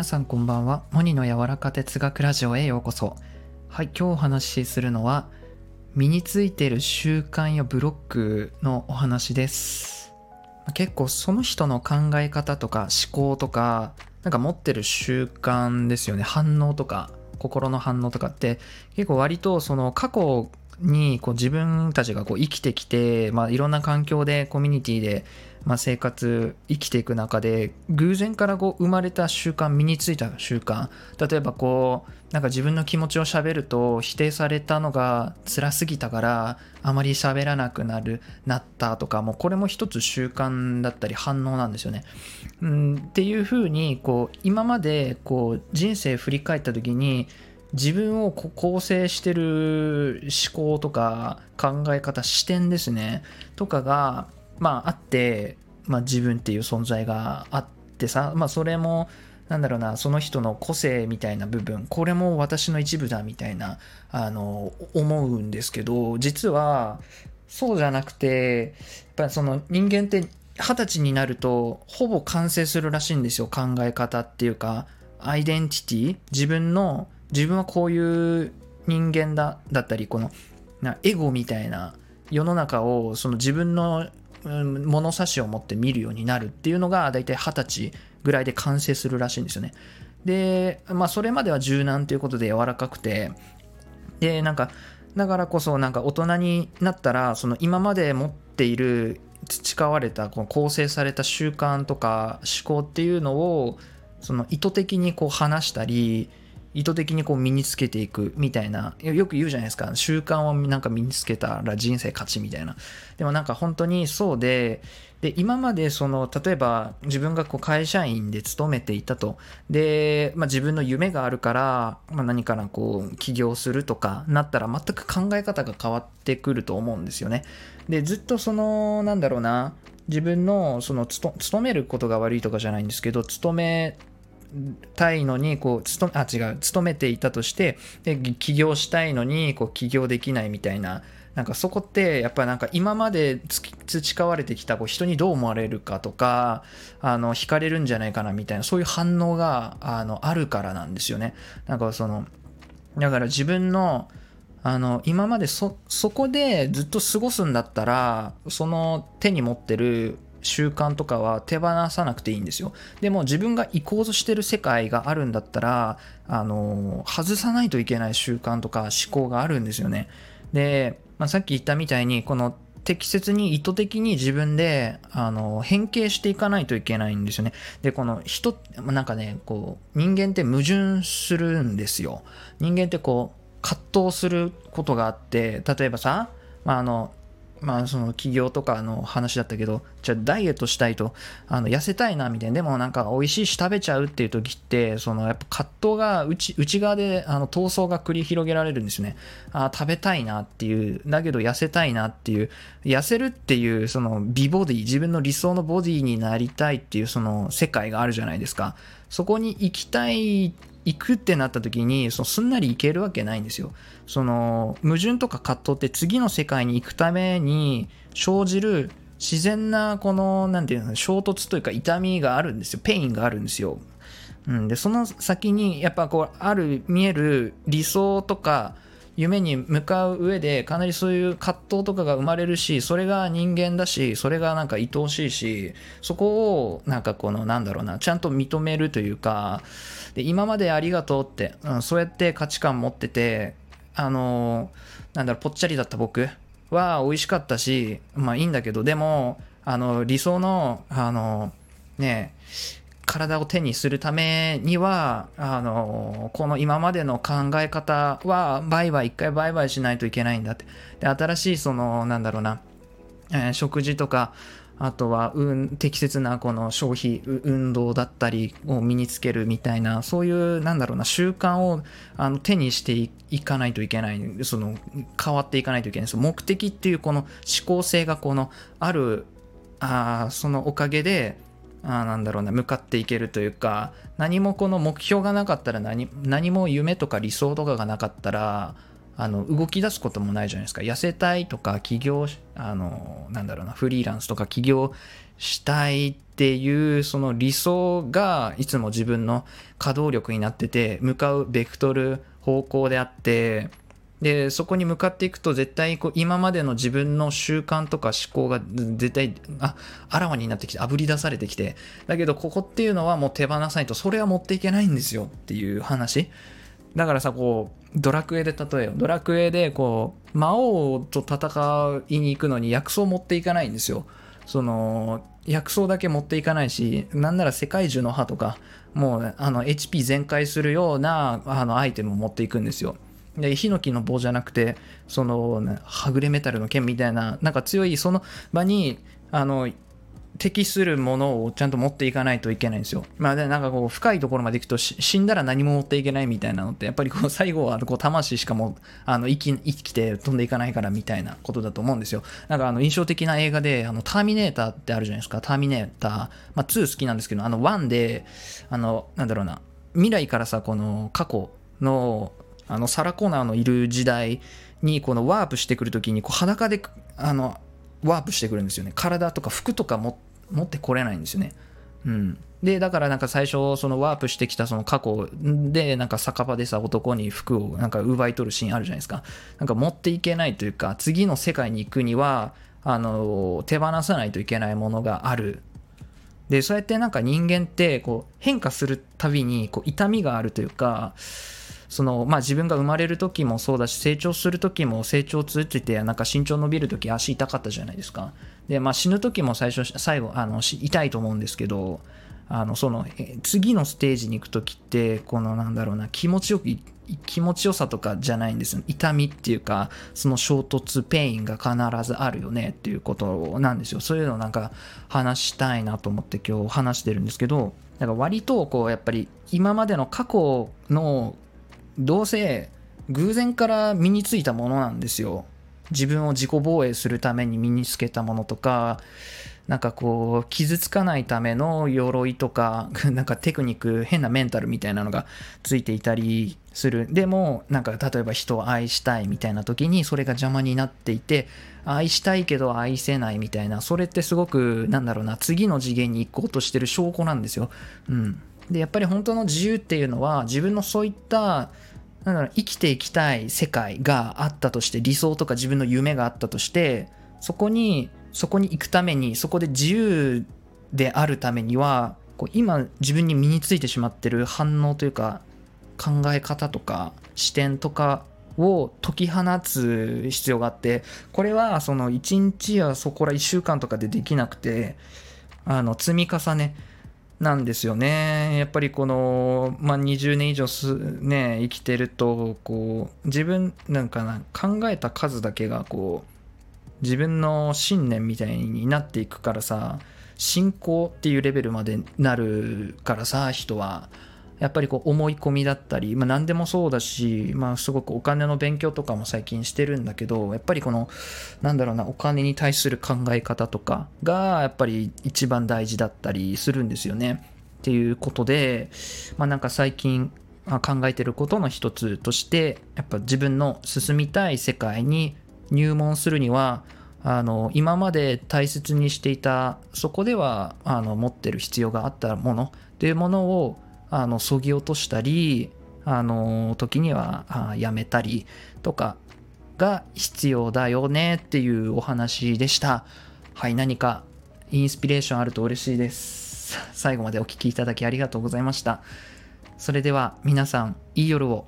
皆さんこんばんは。モニの柔らか哲学ラジオへようこそ。はい、今日お話しするのは、身についている習慣やブロックのお話です。結構その人の考え方とか思考とか、なんか持ってる習慣ですよね。反応とか、心の反応とかって結構割とその過去にこう自分たちがこう生きてきて、まあ、いろんな環境でコミュニティでまあ生活生きていく中で偶然からこう生まれた習慣身についた習慣例えばこうなんか自分の気持ちをしゃべると否定されたのが辛すぎたからあまり喋らなくなるなったとかもうこれも一つ習慣だったり反応なんですよね。うん、っていうふうにこう今までこう人生振り返った時に自分を構成してる思考とか考え方視点ですね。とかがまああって、まあ、自分っていう存在があってさまあそれもなんだろうなその人の個性みたいな部分これも私の一部だみたいなあの思うんですけど実はそうじゃなくてやっぱその人間って二十歳になるとほぼ完成するらしいんですよ考え方っていうかアイデンティティ自分の自分はこういう人間だだったりこのなエゴみたいな世の中をその自分の物差しを持って見るようになるっていうのが大体二十歳ぐらいで完成するらしいんですよね。で、まあそれまでは柔軟ということで柔らかくて、で、なんか、だからこそなんか大人になったら、その今まで持っている培われたこの構成された習慣とか思考っていうのをその意図的にこう話したり意図的にこう身につけていくみたいなよく言うじゃないですか。習慣をなんか身につけたら人生勝ちみたいな。でもなんか本当にそうでで今までその例えば自分がこう会社員で勤めていたと。で、まあ、自分の夢があるから、まあ、何かなこう起業するとかなったら全く考え方が変わってくると思うんですよね。でずっとそのなんだろうな。自分のその勤めることが悪いとかじゃないんですけど勤めたいのにこう勤あ違う勤めていたとしてで起業したいのにこう起業できないみたいななんかそこってやっぱなんか今まで培われてきたこう人にどう思われるかとかあの惹かれるんじゃないかなみたいなそういう反応があのあるからなんですよね。なんかそのだから自分のあの今までそそこでずっと過ごすんだったらその手に持ってる習慣とかは手放さなくていいんですよ。でも自分が行こうとしてる世界があるんだったら、あの、外さないといけない習慣とか思考があるんですよね。で、まあ、さっき言ったみたいに、この適切に意図的に自分であの変形していかないといけないんですよね。で、この人、なんかね、こう、人間って矛盾するんですよ。人間ってこう、葛藤することがあって、例えばさ、ま、あの、まあその起業とかの話だったけど、じゃあダイエットしたいと、あの痩せたいなみたいな、でもなんか美味しいし食べちゃうっていう時って、そのやっぱ葛藤が内内側であの闘争が繰り広げられるんですね。あ食べたいなっていう、だけど痩せたいなっていう、痩せるっていうその美ボディ、自分の理想のボディになりたいっていうその世界があるじゃないですか。そこに行きたい行くってなった時にそのすんなり行けるわけないんですよ。その矛盾とか葛藤って次の世界に行くために生じる自然なこの何て言うの衝突というか痛みがあるんですよ pain があるんですよ。うん、でその先にやっぱこうある見える理想とか夢に向かう上でかなりそういう葛藤とかが生まれるしそれが人間だしそれがなんか愛おしいしそこをなんかこのなんだろうなちゃんと認めるというかで今までありがとうって、うん、そうやって価値観持っててあのなんだろうぽっちゃりだった僕は美味しかったしまあいいんだけどでもあの理想のあのねえ体を手にするためには、あの、この今までの考え方は、売買、一回売買しないといけないんだって。で、新しい、その、なんだろうな、えー、食事とか、あとは、うん、適切なこの消費、運動だったりを身につけるみたいな、そういう、なんだろうな、習慣をあの手にしていかないといけない、その、変わっていかないといけない。その目的っていうこの思考性がこの、ある、あそのおかげで、あなんだろうな向かっていけるというか何もこの目標がなかったら何何も夢とか理想とかがなかったらあの動き出すこともないじゃないですか。痩せたいとか起業あのなんだろうなフリーランスとか起業したいっていうその理想がいつも自分の稼働力になってて向かうベクトル方向であってでそこに向かっていくと絶対こう今までの自分の習慣とか思考が絶対ああらわになってきてあぶり出されてきてだけどここっていうのはもう手放さないとそれは持っていけないんですよっていう話。だからさこうドラクエで例えよドラクエでこう魔王と戦いに行くのに薬草を持っていかないんですよ。その薬草だけ持っていかないしなんなら世界中の歯とかもうあの HP 全開するようなあのアイテムを持っていくんですよ。でヒノキの棒じゃなくてその、はぐれメタルの剣みたいななんか強いその場にあの適するものをちゃんと持っていかないといけないんですよ。まあでなんかこう深いところまで行くと死んだら何も持っていけないみたいなのってやっぱりこう最後はこう魂しかもあの生き生きて飛んでいかないからみたいなことだと思うんですよ。なんかあの印象的な映画であのターミネーターってあるじゃないですか。ターミネーター。まあ2好きなんですけどあの1であのなんだろうな未来からさこの過去のあのサラ・コナーのいる時代にこのワープしてくるときにこう裸であのワープしてくるんですよね。体とか服とか持ってこれないんですよね。うん。でだからなんか最初そのワープしてきたその過去でなんか酒場でさ男に服をなんか奪い取るシーンあるじゃないですか。なんか持っていけないというか次の世界に行くにはあの手放さないといけないものがある。でそうやってなんか人間ってこう変化するたびにこう痛みがあるというかそのまあ、自分が生まれる時もそうだし成長する時も成長を通じてなんか身長伸びる時足痛かったじゃないですか。で、まあ、死ぬ時も最初最後あの痛いと思うんですけどあのその次のステージに行く時ってこのなんだろうな気持ちよく気持ちよさとかじゃないんです痛みっていうかその衝突 pain が必ずあるよねっていうことなんですよ。そういうのなんか話したいなと思って今日話してるんですけどだか割とこうやっぱり今までの過去のどうせ偶然から身についたものなんですよ。自分を自己防衛するために身につけたものとか、なんかこう、傷つかないための鎧とか、なんかテクニック、変なメンタルみたいなのがついていたりする。でも、なんか例えば人を愛したいみたいな時にそれが邪魔になっていて、愛したいけど愛せないみたいな、それってすごく、なんだろうな、次の次元に行こうとしてる証拠なんですよ。うん。で、やっぱり本当の自由っていうのは、自分のそういっただから生きていきたい世界があったとして理想とか自分の夢があったとしてそこにそこに行くためにそこで自由であるためにはこう今自分に身についてしまってる反応というか考え方とか視点とかを解き放つ必要があってこれはその1日やそこら1週間とかでできなくてあの積み重ね。なんですよね。やっぱりこの、まあ、20年以上す、ね、生きてると、こう、自分、なんかな、考えた数だけが、こう、自分の信念みたいになっていくからさ、信仰っていうレベルまでなるからさ、人は。やっぱりこう思い込みだったり、まあ、何でもそうだし、まあ、すごくお金の勉強とかも最近してるんだけどやっぱりこのなんだろうなお金に対する考え方とかがやっぱり一番大事だったりするんですよね。っていうことで、まあ、なんか最近考えてることの一つとしてやっぱ自分の進みたい世界に入門するにはあの今まで大切にしていたそこではあの持ってる必要があったものっていうものをあのそぎ落としたりあの時にはやめたりとかが必要だよねっていうお話でした。はい何かインスピレーションあると嬉しいです。最後までお聴きいただきありがとうございました。それでは皆さんいい夜を。